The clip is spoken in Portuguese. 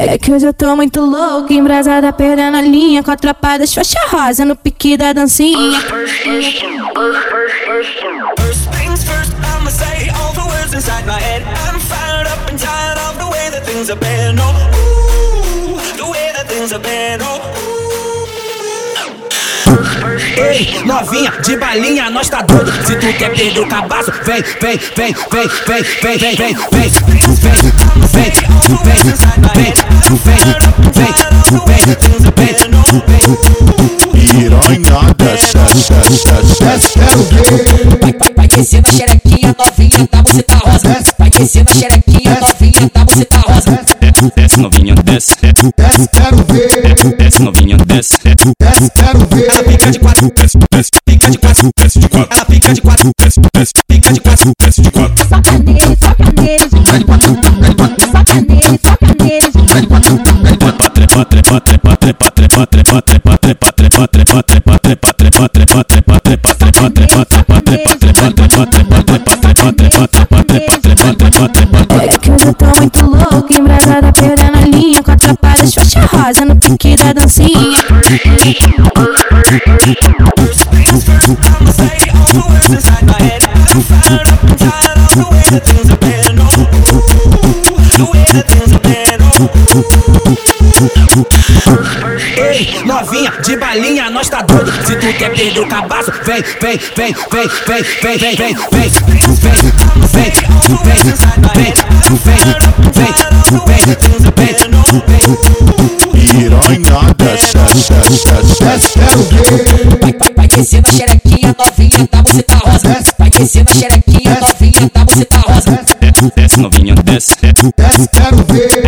É que hoje eu tô muito louca, embrasada, perdendo a linha. Com a tropa das faixa rosa no pique da dancinha. First things first, I'ma say all the words inside my head. I'm fired up and tired of the way that things have been. Oh, ooh, the way that things have been. Oh, Ei, novinha, de balinha, nós tá doido. Se tu quer perder o cabaço, vem, vem, vem, vem, vem, vem, vem, vem, vem, vem, vem, vem, vem, vem, vem, vem, Piranha desce, desce, desce, quero ver. Vai, descer na xerequinha novinha da buceta novinha da buceta rosa. Desce novinha, desce, Desce, quero ver. desce novinha, desce, Desce, quero ver. Ela fica de quatro, desce, desce, fica de quatro, desce de quatro, ela fica de quatro, desce, desce, fica de quatro. desce de quatro. É que eu tô muito louca, embrasada, perdendo a linha. Com a tropa faixa rosa no pique da dancinha. Ei, novinha, de balinha, nós tá doido. Se tu quer perder o cabaço, vem, vem, vem, vem, vem, vem, vem, vem, vem, vem, vem, vem, vem, vem, vem, vem, Piranha desce, desce, desce, quero ver. Vai, descer na xerequinha novinha da buceta rosa. Vai descer na xerequinha novinha da buceta rosa. desce novinha, desce, Desce, quero ver.